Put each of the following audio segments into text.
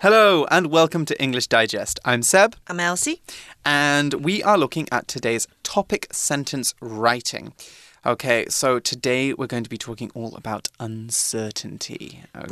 Hello and welcome to English Digest. I'm Seb. I'm Elsie. And we are looking at today's topic sentence writing. Okay, so today we're going to be talking all about uncertainty. Okay.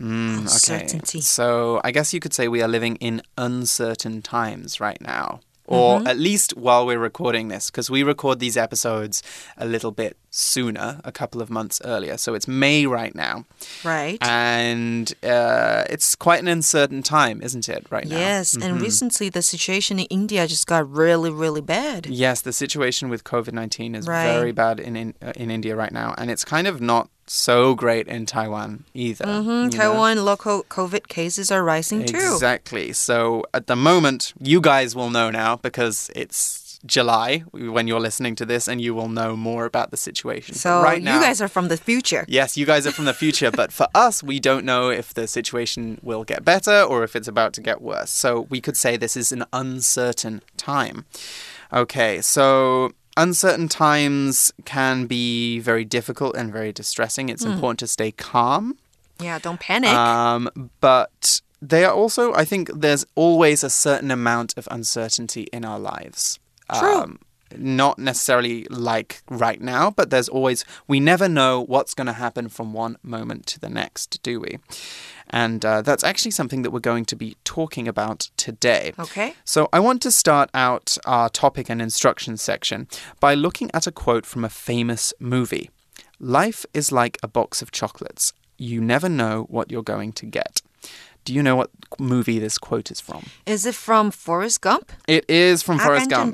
Mm, uncertainty. Okay. So I guess you could say we are living in uncertain times right now or mm -hmm. at least while we're recording this, because we record these episodes a little bit sooner, a couple of months earlier. So it's May right now. Right. And uh, it's quite an uncertain time, isn't it, right now? Yes. Mm -hmm. And mm-hmm. recently, the situation in India just got really, really bad. Yes, the situation with COVID 19 is right. very bad in, in, uh, in India right now. And it's kind of not so great in Taiwan either. Mm -hmm. Taiwan know? local COVID cases are rising too. Exactly. So at the moment, you guys will know now because it's July when you're listening to this, and you will know more about the situation. So right now, you guys are from the future. Yes, you guys are from the future, but for us, we don't know if the situation will get better or if it's about to get worse. So we could say this is an uncertain time. Okay, so uncertain times can be very difficult and very distressing. It's mm. important to stay calm. Yeah, don't panic. Um, but they are also, I think, there's always a certain amount of uncertainty in our lives. True. Um, not necessarily like right now, but there's always, we never know what's going to happen from one moment to the next, do we? And uh, that's actually something that we're going to be talking about today. Okay. So I want to start out our topic and instructions section by looking at a quote from a famous movie Life is like a box of chocolates. You never know what you're going to get. Do you know what movie this quote is from? Is it from Forrest Gump? It is from Forrest Gump.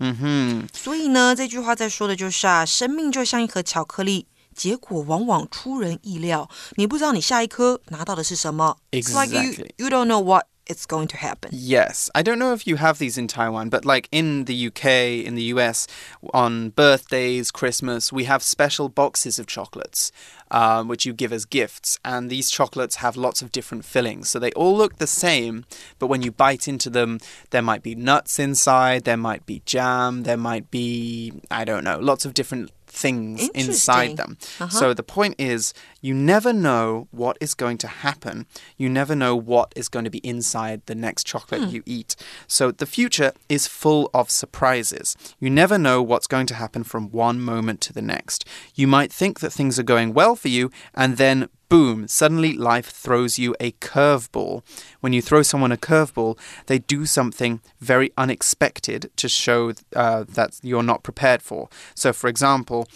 嗯哼，所以呢，这句话在说的就是啊，生命就像一盒巧克力， 结果往往出人意料。你不知道你下一颗拿到的是什么。Exactly. It's like you, you don't know what it's going to happen. Yes. I don't know if you have these in Taiwan, but like in the UK, in the US, on birthdays, Christmas, we have special boxes of chocolates. Um, which you give as gifts. And these chocolates have lots of different fillings. So they all look the same, but when you bite into them, there might be nuts inside, there might be jam, there might be, I don't know, lots of different things inside them. Uh -huh. So the point is, you never know what is going to happen. You never know what is going to be inside the next chocolate hmm. you eat. So the future is full of surprises. You never know what's going to happen from one moment to the next. You might think that things are going well for you, and then boom, suddenly life throws you a curveball. When you throw someone a curveball, they do something very unexpected to show uh, that you're not prepared for. So, for example,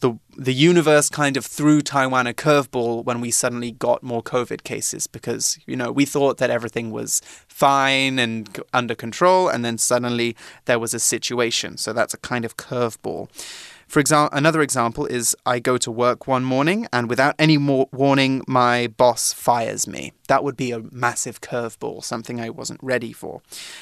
the the universe kind of threw Taiwan a curveball when we suddenly got more COVID cases because you know we thought that everything was fine and under control, and then suddenly there was a situation. So that's a kind of curveball. For example, another example is I go to work one morning and without any more warning, my boss fires me. That would be a massive curveball, something I wasn't ready for.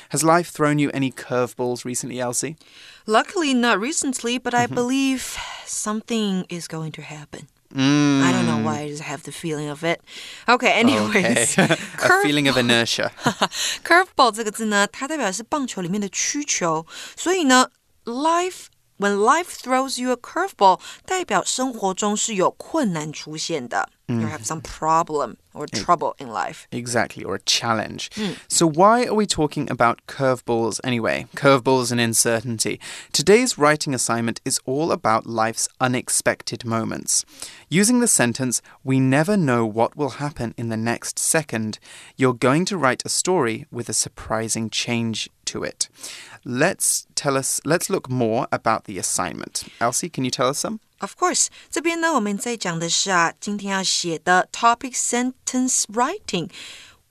Has life thrown you any curveballs recently, Elsie? Luckily, not recently, but I mm -hmm. believe something is going to happen. Mm. I don't know why I just have the feeling of it. Okay, anyways, okay. a feeling of inertia. Curveball 这个字呢，它代表是棒球里面的曲球，所以呢，life when life throws you a curveball，代表生活中是有困难出现的。Mm. You have some problem or trouble in life. Exactly, or a challenge. Mm. So, why are we talking about curveballs anyway? Curveballs and uncertainty. Today's writing assignment is all about life's unexpected moments. Using the sentence, we never know what will happen in the next second, you're going to write a story with a surprising change to it. Let's tell us let's look more about the assignment. Elsie, can you tell us some? Of course，这边呢，我们在讲的是啊，今天要写的 topic sentence writing。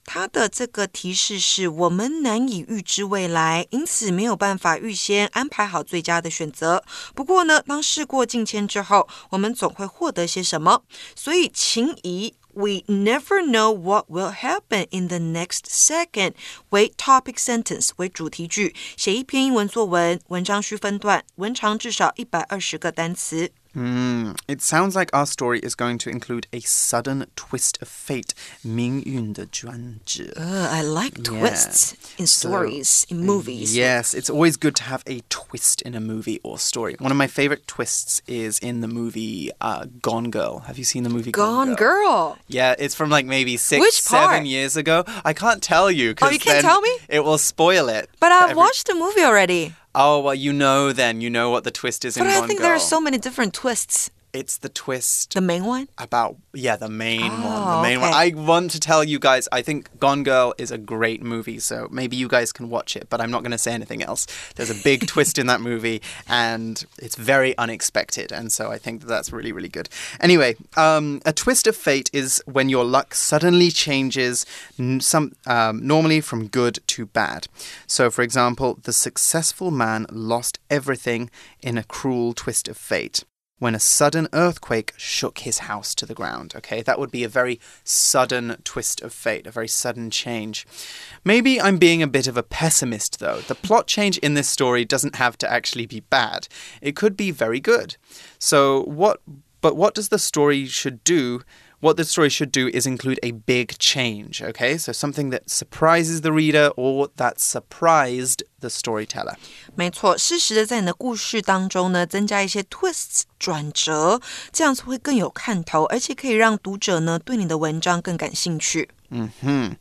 它的这个提示是我们难以预知未来，因此没有办法预先安排好最佳的选择。不过呢，当事过境迁之后，我们总会获得些什么。所以，请以 We never know what will happen in the next second 为 topic sentence 为主题句，写一篇英文作文，文章需分段，文长至少一百二十个单词。 Hmm. It sounds like our story is going to include a sudden twist of fate. 命运的转折. Uh, I like twists in stories, in movies. Yes, it's always good to have a twist in a movie or story. One of my favorite twists is in the movie uh, Gone Girl. Have you seen the movie Gone, Girl? Yeah, it's from like maybe six, Which part? seven years ago. I can't tell you. Oh, you can't then tell me? It will spoil it. But for I've every- watched the movie already. Oh, well, you know then. You know what the twist is in But I Gone think Girl. there are so many different twists. It's the twist The main one? about yeah the main one the Oh, main one. i want to tell you guys i think gone girl is a great movie so maybe you guys can watch it but i'm not going to say anything else. There's a big twist in that movie and it's very unexpected and so i think that that's really really good. Anyway um, a twist of fate is when your luck suddenly changes n- some um, normally from good to bad. So for example the successful man lost everything in a cruel twist of fate when a sudden earthquake shook his house to the ground. Okay, that would be a very sudden twist of fate, a very sudden change. Maybe I'm being a bit of a pessimist though. The plot change in this story doesn't have to actually be bad, it could be very good. So, what, but what does the story should do? What the story should do is include a big change, okay? So something that surprises the reader or that surprised the storyteller. 没错，适时的在你的故事当中呢，增加一些 twists 转折，这样子会更有看头，而且可以让读者呢对你的文章更感兴趣。 hmm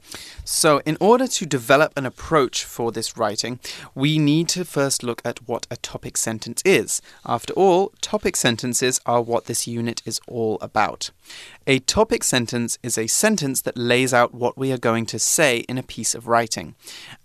so, in order to develop an approach for this writing, we need to first look at what a topic sentence is. After all, topic sentences are what this unit is all about. A topic sentence is a sentence that lays out what we are going to say in a piece of writing.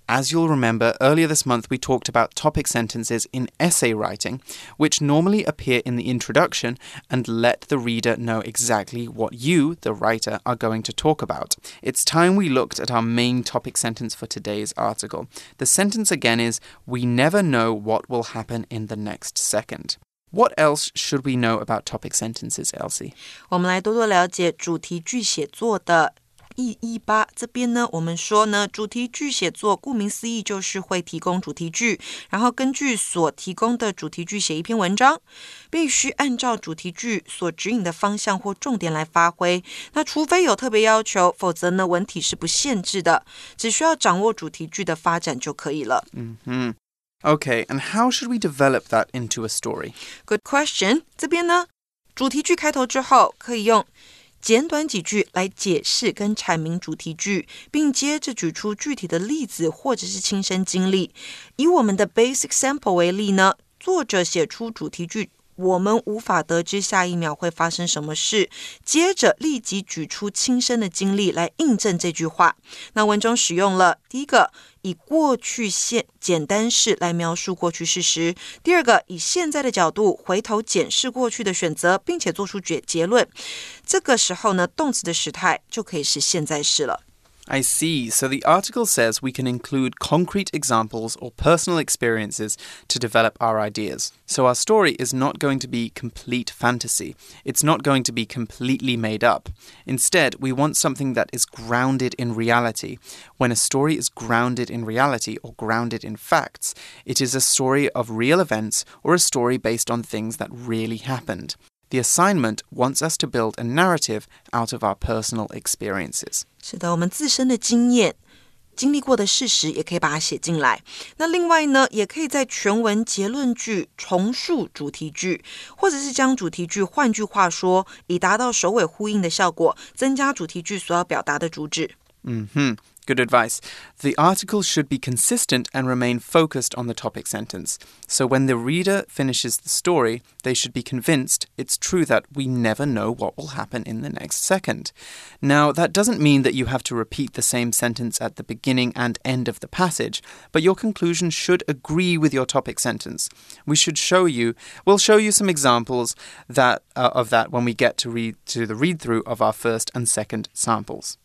As you'll remember, earlier this month we talked about topic sentences in essay writing, which normally appear in the introduction and let the reader know exactly what you, the writer, are going to talk about. It's time we looked at our main topic sentence for today's article. The sentence again is We never know what will happen in the next second. What else should we know about topic sentences, Elsie? 我们来多多了解主题句写作的 意义吧。这边呢，我们说呢，主题句写作顾名思义就是会提供主题句，然后根据所提供的主题句写一篇文章，必须按照主题句所指引的方向或重点来发挥。那除非有特别要求，否则呢，文体是不限制的，只需要掌握主题句的发展就可以了。hmm Okay, and how should we develop that into a story? Good question。这边呢，主题句开头之后，可以用简短几句来解释跟阐明主题句，并接着举出具体的例子或者是亲身经历。以我们的 basic sample 为例呢，作者写出主题句。我们无法得知下一秒会发生什么事，接着立即举出亲身的经历来印证这句话。那文中使用了第一个以过去现简单式来描述过去事实，第二个以现在的角度回头检视过去的选择，并且做出结结论。这个时候呢，动词的时态就可以是现在式了。I see. So the article says we can include concrete examples or personal experiences to develop our ideas. So our story is not going to be complete fantasy. It's not going to be completely made up. Instead, we want something that is grounded in reality. When a story is grounded in reality or grounded in facts, it is a story of real events or a story based on things that really happened. The assignment wants us to build a narrative out of our personal experiences. 是的，我们自身的经验。经历过的事实也可以把它写进来。那另外呢，也可以在全文结论句重述主题句，或者是将主题句换句话说，以达到首尾呼应的效果，增加主题句所要表达的主旨。 hmm Good advice. The article should be consistent and remain focused on the topic sentence. So when the reader finishes the story, they should be convinced it's true that we never know what will happen in the next second. Now, that doesn't mean that you have to repeat the same sentence at the beginning and end of the passage, but your conclusion should agree with your topic sentence. We should show you, we'll show you some examples that uh, of that when we get to read to the read through of our first and second samples.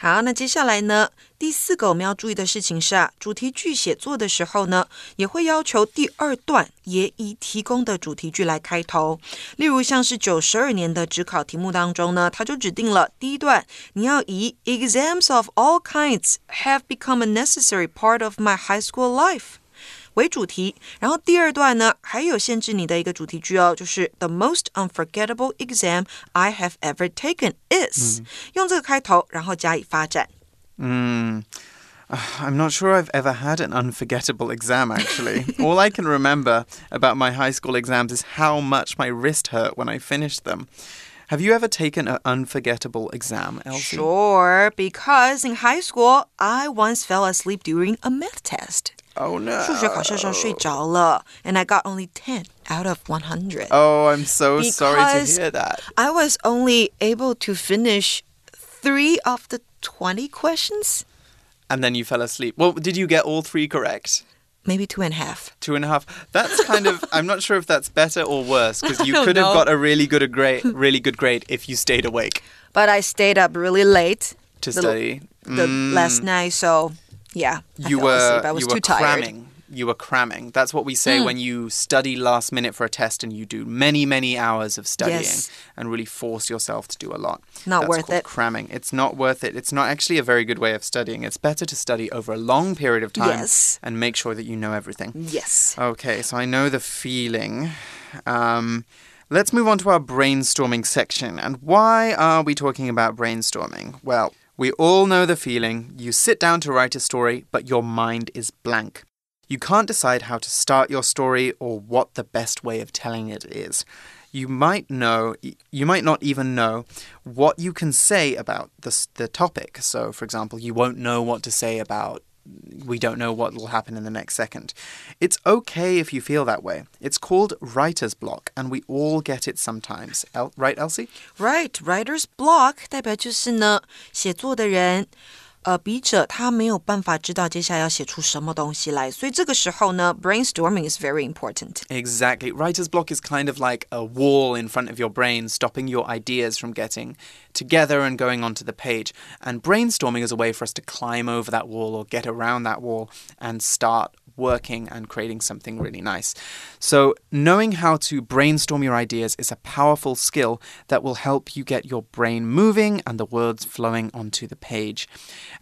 好，那接下来呢，第四个我们要注意的事情是啊，主题句写作的时候呢，也会要求第二段也以提供的主题句来开头。例如像是九十二年的职考题目当中呢，它就指定了第一段你要以 exams of all kinds have become a necessary part of my high school life。为主题，然后第二段呢还有限制你的一个主题句哦，就是 The most unforgettable exam I have ever taken is、用这个开头，然后加以发展。Mm. I'm not sure I've ever had an unforgettable exam, actually. All I can remember about my high school exams is how much my wrist hurt when I finished them. Have you ever taken an unforgettable exam, Elsie? Sure, because in high school, I once fell asleep during a math test. Oh no. 数学考试上睡着了, and I got only 10 out of 100. Oh, I'm so sorry to Because hear that. I was only able to finish three of the 20 questions. And then you fell asleep. Well, did you get all three correct? Maybe two and a half. Two and a half. That's kind of. I'm not sure if that's better or worse because you don't could have know. got a really good a grade, really good grade if you stayed awake But I stayed up really late to the, study. the Mm, last night, so yeah. I you were asleep. I was you too were tired. cramming. You were cramming. That's what we say when you study last minute for a test and you do many many hours of studying Yes. and really force yourself to do a lot. Not That's worth it. Cramming. It's not worth it. It's not actually a very good way of studying. It's better to study over a long period of time Yes. and make sure that you know everything. Yes. Okay, so I know the feeling. Um, let's move on to our brainstorming section. And why are we talking about brainstorming? Well, we all know the feeling. You sit down to write a story, but your mind is blank. You can't decide how to start your story or what the best way of telling it is. You might know, you might not even know what you can say about the, the topic. So, for example, you won't know what to say about we don't know what will happen in the next second. It's okay if you feel that way. It's called writer's block, and we all get it sometimes. El right, Elsie? Right, writer's block 代表就是呢，写作的人， 呃，笔者他没有办法知道接下来要写出什么东西来，所以这个时候呢，brainstorming is very important. Exactly. Writer's block is kind of like a wall in front of your brain, stopping your ideas from getting together and going onto the page. And brainstorming is a way for us to climb over that wall or get around that wall and start working and creating something really nice. So, knowing how to brainstorm your ideas is a powerful skill that will help you get your brain moving and the words flowing onto the page.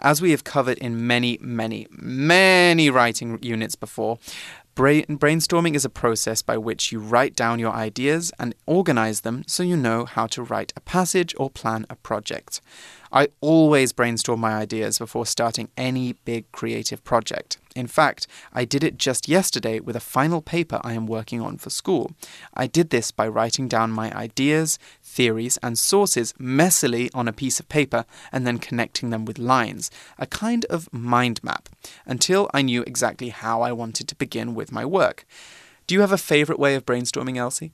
As we have covered in many, many, many writing units before, Brain, brainstorming is a process by which you write down your ideas and organize them so you know how to write a passage or plan a project. I always brainstorm my ideas before starting any big creative project. In fact, I did it just yesterday with a final paper I am working on for school. I did this by writing down my ideas, theories, and sources messily on a piece of paper and then connecting them with lines, a kind of mind map, until I knew exactly how I wanted to begin with my work. Do you have a favorite way of brainstorming, Elsie?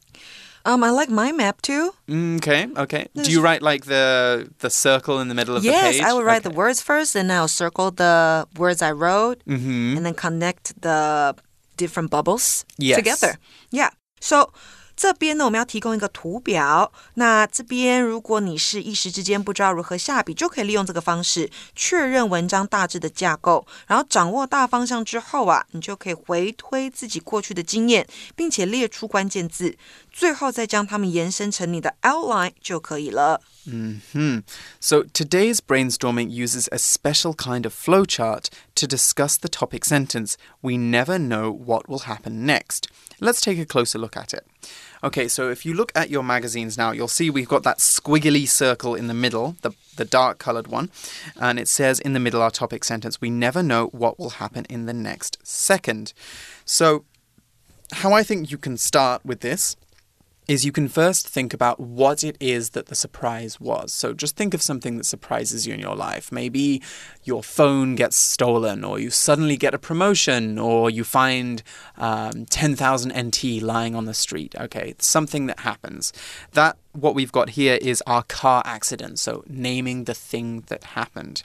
Um, I like my map too. Mm, Okay, okay. Do you write like the the circle in the middle of the page? Yes. I will write the words first, and I'll circle the words I wrote, Mhm. and then connect the different bubbles Yes. together. Yeah. So 这边呢，我们要提供一个图表。那这边，如果你是一时之间不知道如何下笔，就可以利用这个方式确认文章大致的架构，然后掌握大方向之后啊，你就可以回推自己过去的经验，并且列出关键字，最后再将它们延伸成你的 outline 就可以了。 Hmm. So today's brainstorming uses a special kind of flowchart to discuss the topic sentence. We never know what will happen next. Let's take a closer look at it. Okay, so if you look at your magazines now, you'll see we've got that squiggly circle in the middle, the, the dark colored one, and it says in the middle our topic sentence. We never know what will happen in the next second. So, how I think you can start with this is you can first think about what it is that the surprise was. So just think of something that surprises you in your life. Maybe your phone gets stolen, or you suddenly get a promotion, or you find um, 10,000 NT lying on the street. Okay, it's something that happens. That, what we've got here is our car accident. So naming the thing that happened.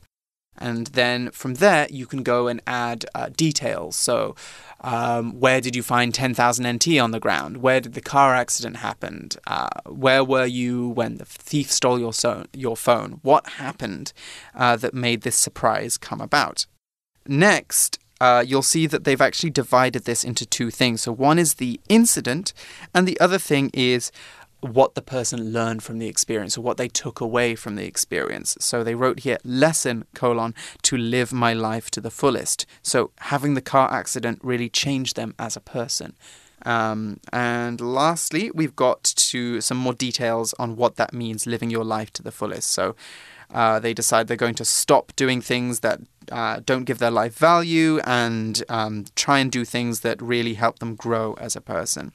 And then from there, you can go and add uh, details. So, um, where did you find 10,000 NT on the ground? Where did the car accident happen? Uh, where were you when the thief stole your, so- your phone? What happened uh, that made this surprise come about? Next, uh, you'll see that they've actually divided this into two things. So, one is the incident, and the other thing is what the person learned from the experience or what they took away from the experience. So they wrote here lesson colon to live my life to the fullest. So having the car accident really changed them as a person. Um, and lastly, we've got to some more details on what that means living your life to the fullest. So uh, they decide they're going to stop doing things that uh, don't give their life value and um, try and do things that really help them grow as a person.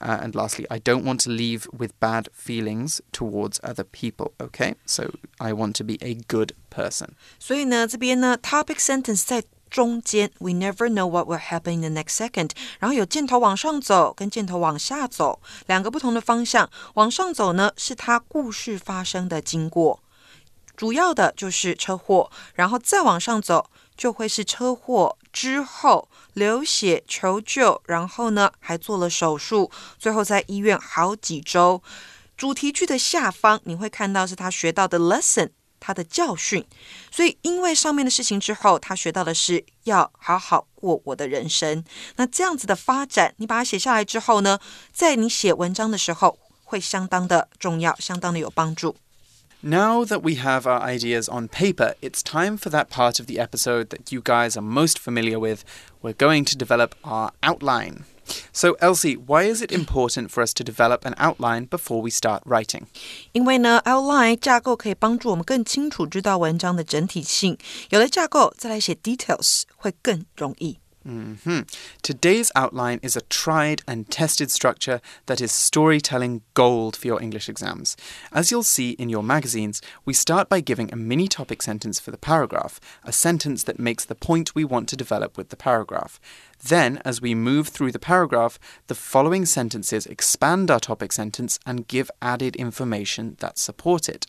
Uh, and lastly, I don't want to leave with bad feelings towards other people. Okay, so I want to be a good person. 所以呢，这边呢，topic sentence 在中间，we never know what will happen in the next second。然后有箭头往上走跟箭头往下走两个不同的方向。往上走呢，是它故事发生的经过，主要的就是车祸，然后再往上走就会是车祸 之后流血求救，然后呢还做了手术，最后在医院好几周。主题句的下方你会看到是他学到的 lesson，他的教训。所以因为上面的事情之后，他学到的是要好好过我的人生。那这样子的发展，你把它写下来之后呢，在你写文章的时候会相当的重要，相当的有帮助。Now that we have our ideas on paper, it's time for that part of the episode that you guys are most familiar with. We're going to develop our outline. So, Elsie, why is it important for us to develop an outline before we start writing? 因为呢，outline 架构可以帮助我们更清楚知道文章的整体性。有了架构，再来写 details 会更容易。 Mm -hmm. Today's outline is a tried and tested structure that is storytelling gold for your English exams. As you'll see in your magazines, we start by giving a mini topic sentence for the paragraph, a sentence that makes the point we want to develop with the paragraph. Then, as we move through the paragraph, the following sentences expand our topic sentence and give added information that support it.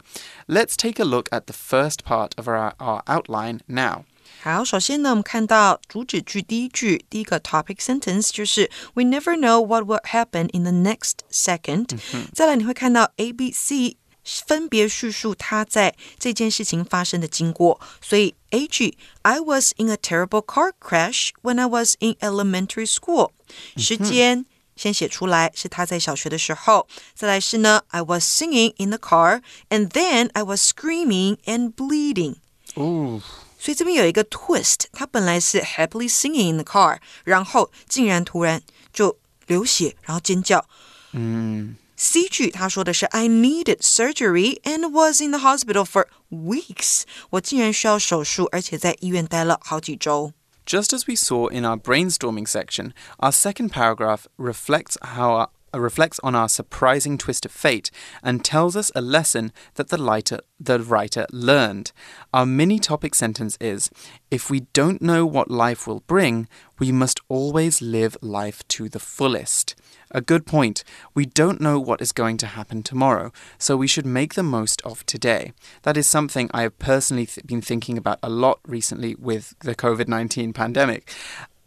Let's take a look at the first part of our, our outline now. 好，首先呢，我们看到主旨句第一句，第一个 topic sentence 就是 We never know what will happen in the next second。再来你会看到 A、B、C 分别叙述他在这件事情发生的经过。所以 A 句 I was in a terrible car crash when I was in elementary school。时间先写出来是他在小学的时候。再来是呢，I was singing in the car and then I was screaming and bleeding。哦。 所以这边有一个 twist，它本来是 happily singing in the car，然后竟然突然就流血，然后尖叫。嗯。C 句他说的是 I needed surgery and was in the hospital for weeks。我竟然需要手术，而且在医院待了好几周。Just as we saw in our brainstorming section, our second paragraph reflects how our uh, reflects on our surprising twist of fate and tells us a lesson that the writer, the writer learned. Our mini topic sentence is If we don't know what life will bring, we must always live life to the fullest. A good point. We don't know what is going to happen tomorrow, so we should make the most of today. That is something I have personally th been thinking about a lot recently with the COVID 19 pandemic.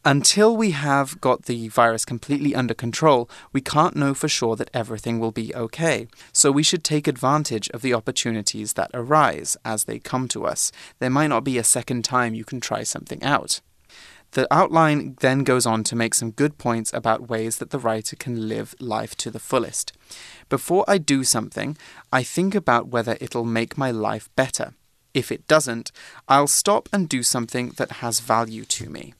Until we have got the virus completely under control, we can't know for sure that everything will be okay. So we should take advantage of the opportunities that arise as they come to us. There might not be a second time you can try something out. The outline then goes on to make some good points about ways that the writer can live life to the fullest. Before I do something, I think about whether it'll make my life better. If it doesn't, I'll stop and do something that has value to me.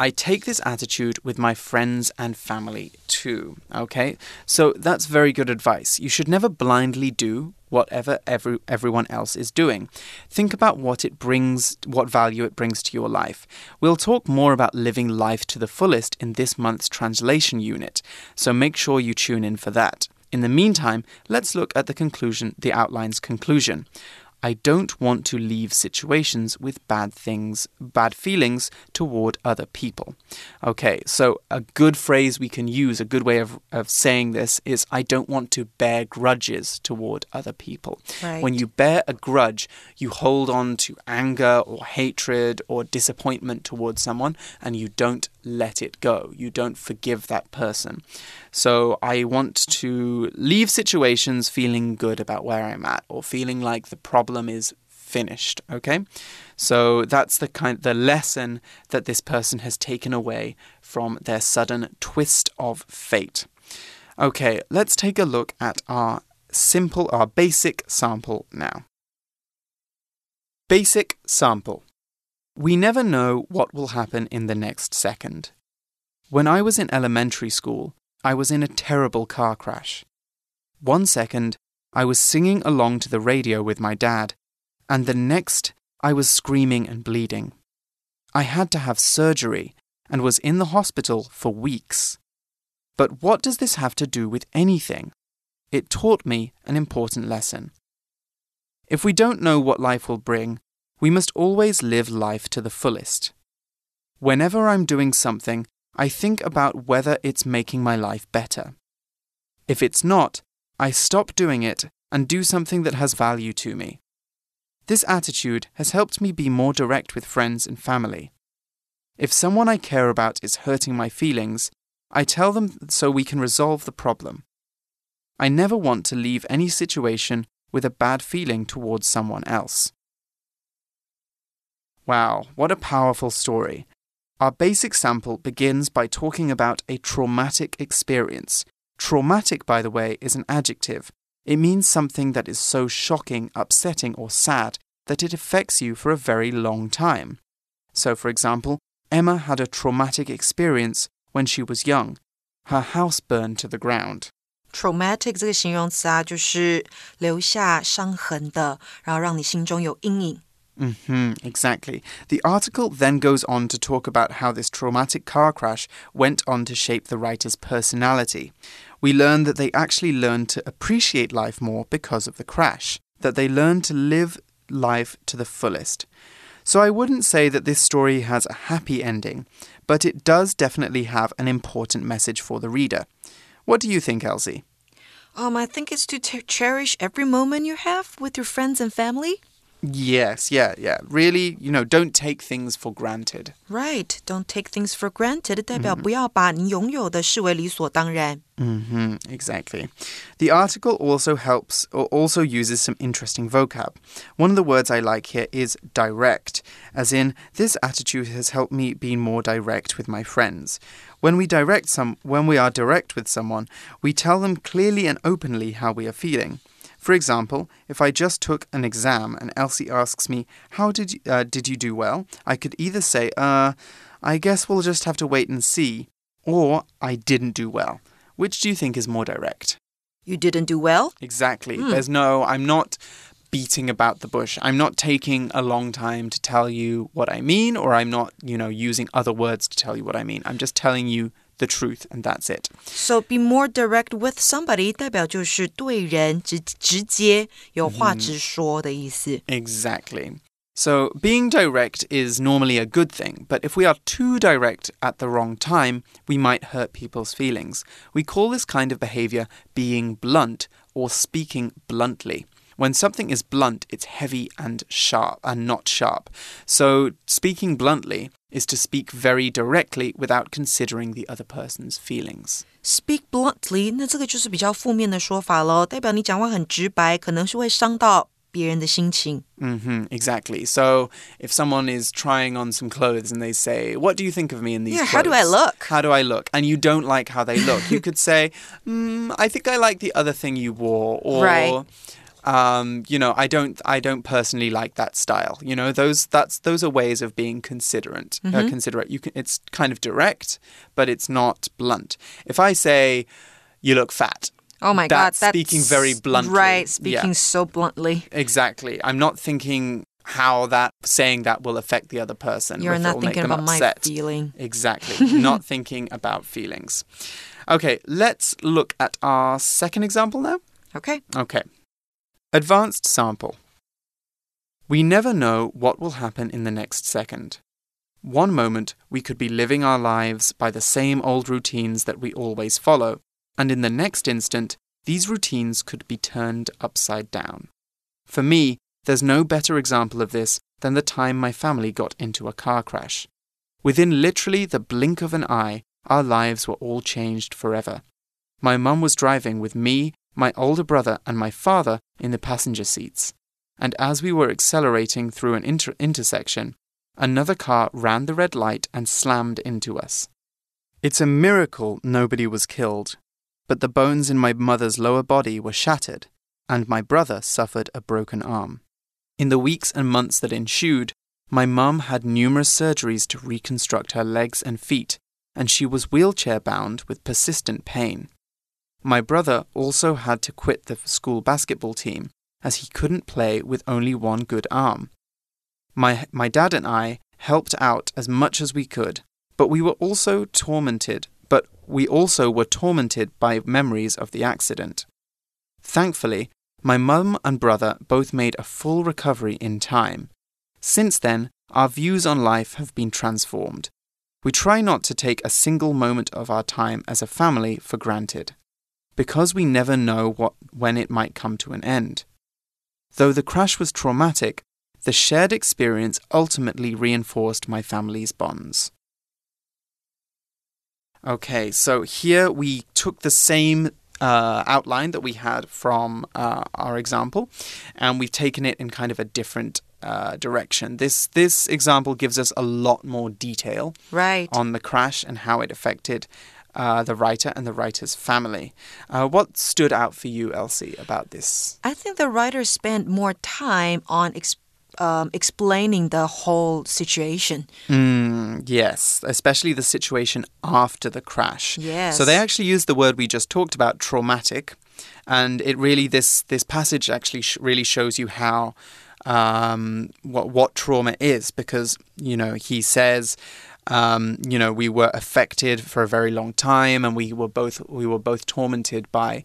I take this attitude with my friends and family too. Okay? So that's very good advice. You should never blindly do whatever every, everyone else is doing. Think about what it brings, what value it brings to your life. We'll talk more about living life to the fullest in this month's translation unit, so make sure you tune in for that. In the meantime, let's look at the conclusion, the outline's conclusion. I don't want to leave situations with bad things, bad feelings toward other people. Okay, so a good phrase we can use, a good way of, of saying this is I don't want to bear grudges toward other people. Right. When you bear a grudge, you hold on to anger or hatred or disappointment towards someone and you don't let it go. You don't forgive that person. So I want to leave situations feeling good about where I'm at or feeling like the problem is finished, okay? So that's the kind the lesson that this person has taken away from their sudden twist of fate. Okay, let's take a look at our simple, our basic sample now. Basic sample. We never know what will happen in the next second. When I was in elementary school, I was in a terrible car crash. One second, I was singing along to the radio with my dad, and the next, I was screaming and bleeding. I had to have surgery and was in the hospital for weeks. But what does this have to do with anything? It taught me an important lesson. If we don't know what life will bring, we must always live life to the fullest. Whenever I'm doing something, I think about whether it's making my life better. If it's not, I stop doing it and do something that has value to me. This attitude has helped me be more direct with friends and family. If someone I care about is hurting my feelings, I tell them so we can resolve the problem. I never want to leave any situation with a bad feeling towards someone else. Wow, what a powerful story. Our basic sample begins by talking about a traumatic experience. Traumatic, by the way, is an adjective. It means something that is so shocking, upsetting, or sad that it affects you for a very long time. So, for example, Emma had a traumatic experience when she was young. Her house burned to the ground. traumatic 这个形容词啊，就是留下伤痕的，然后让你心中有阴影。 Hmm exactly. The article then goes on to talk about how this traumatic car crash went on to shape the writer's personality. We learn that they actually learned to appreciate life more because of the crash, that they learned to live life to the fullest. So I wouldn't say that this story has a happy ending, but it does definitely have an important message for the reader. What do you think, Elsie? Um, I think it's to cherish every moment you have with your friends and family. Yes, yeah, yeah. Really, you know, don't take things for granted. Right. Don't take things for granted. 代表不要把你拥有的视为理所当然。 hmm exactly. The article also helps or also uses some interesting vocab. One of the words I like here is direct, as in this attitude has helped me be more direct with my friends. When we direct some when we are direct with someone, we tell them clearly and openly how we are feeling. For example, if I just took an exam and Elsie asks me, "How did you, uh, did you do well?" I could either say, "Uh, I guess we'll just have to wait and see," or "I didn't do well." Which do you think is more direct? You didn't do well. Exactly. There's no, I'm not beating about the bush. I'm not taking a long time to tell you what I mean, or I'm not, you know, using other words to tell you what I mean. I'm just telling you the truth, and that's it. So be more direct with somebody，代表就是对人直直接有话直说的意思。 Exactly. So, being direct is normally a good thing, but if we are too direct at the wrong time, we might hurt people's feelings. We call this kind of behavior being blunt or speaking bluntly. When something is blunt, it's heavy and sharp and not sharp. So, speaking bluntly is to speak very directly without considering the other person's feelings. Speak bluntly，那这个就是比较负面的说法喽，代表你讲话很直白，可能是会伤到别人的心情。 hmm exactly. So if someone is trying on some clothes and they say, "What do you think of me in these Yeah, clothes? how do I look?" How do I look?" and you don't like how they look, you could say, mm, "I think I like the other thing you wore," or Right. um, you know, I don't, I don't personally like that style. You know, those that's those are ways of being considerate. Uh, considerate. You can, it's kind of direct, but it's not blunt. If I say, "You look fat," Oh my That's God, that's speaking very bluntly. Right, Yeah. speaking so bluntly. Exactly. I'm not thinking how that saying that will affect the other person. You're not thinking about my upset. feeling. Exactly. not thinking about feelings. Okay, let's look at our second example now. Okay. Okay. Advanced sample. We never know what will happen in the next second. One moment, we could be living our lives by the same old routines that we always follow, and in the next instant, these routines could be turned upside down. For me, there's no better example of this than the time my family got into a car crash. Within literally the blink of an eye, our lives were all changed forever. My mum was driving with me, my older brother, and my father in the passenger seats. And as we were accelerating through an inter- intersection, another car ran the red light and slammed into us. It's a miracle nobody was killed. but the bones in my mother's lower body were shattered, and my brother suffered a broken arm. In the weeks and months that ensued, my mum had numerous surgeries to reconstruct her legs and feet, and she was wheelchair bound with persistent pain. My brother also had to quit the school basketball team as he couldn't play with only one good arm. My, my dad and I helped out as much as we could, but we were also tormented, but we also were tormented by memories of the accident. Thankfully, my mum and brother both made a full recovery in time. Since then, our views on life have been transformed. We try not to take a single moment of our time as a family for granted, because we never know what, when it might come to an end. Though the crash was traumatic, the shared experience ultimately reinforced my family's bonds. Okay, so here we took the same uh, outline that we had from uh, our example, and we've taken it in kind of a different uh, direction. This this example gives us a lot more detail right. on the crash and how it affected uh, the writer and the writer's family. Uh, what stood out for you, Elsie, about this? I think the writer spent more time on um, explaining the whole situation. Mm, yes, especially the situation after the crash. Yes. So they actually used the word we just talked about, traumatic, and it really this this passage actually sh really shows you how um, what what trauma is because you know he says. Um, you know, we were affected for a very long time, and we were both we were both tormented by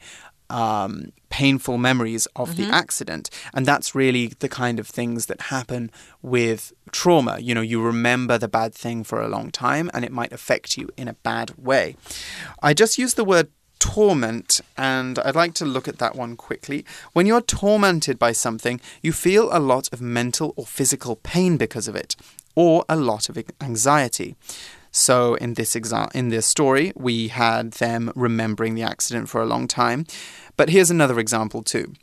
um, painful memories of Mm-hmm. the accident. And that's really the kind of things that happen with trauma. You know, you remember the bad thing for a long time and it might affect you in a bad way. I just used the word torment and I'd like to look at that one quickly. When you're tormented by something, you feel a lot of mental or physical pain because of it, or a lot of anxiety. So in this exa- in this story, we had them remembering the accident for a long time. But here's another example too.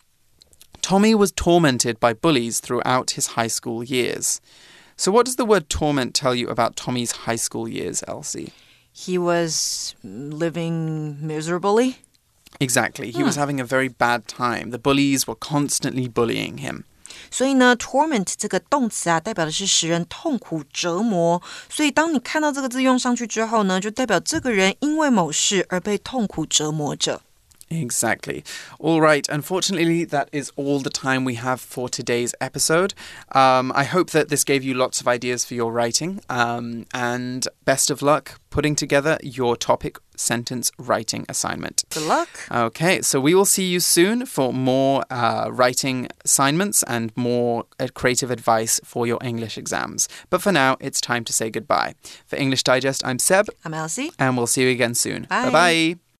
Tommy was tormented by bullies throughout his high school years. So what does the word torment tell you about Tommy's high school years, Elsie? He was living miserably. Exactly. He was hmm. having a very bad time. The bullies were constantly bullying him. 所以呢，torment 这个动词啊，代表的是使人痛苦折磨。所以当你看到这个字用上去之后呢，就代表这个人因为某事而被痛苦折磨着。Exactly. All right. Unfortunately, that is all the time we have for today's episode. Um, I hope that this gave you lots of ideas for your writing. Um, and best of luck putting together your topic sentence writing assignment. Good luck. Okay, so we will see you soon for more uh, writing assignments and more uh, creative advice for your English exams. But for now, it's time to say goodbye. For English Digest, I'm Seb, I'm Elsie. and we'll see you again soon. Bye. bye.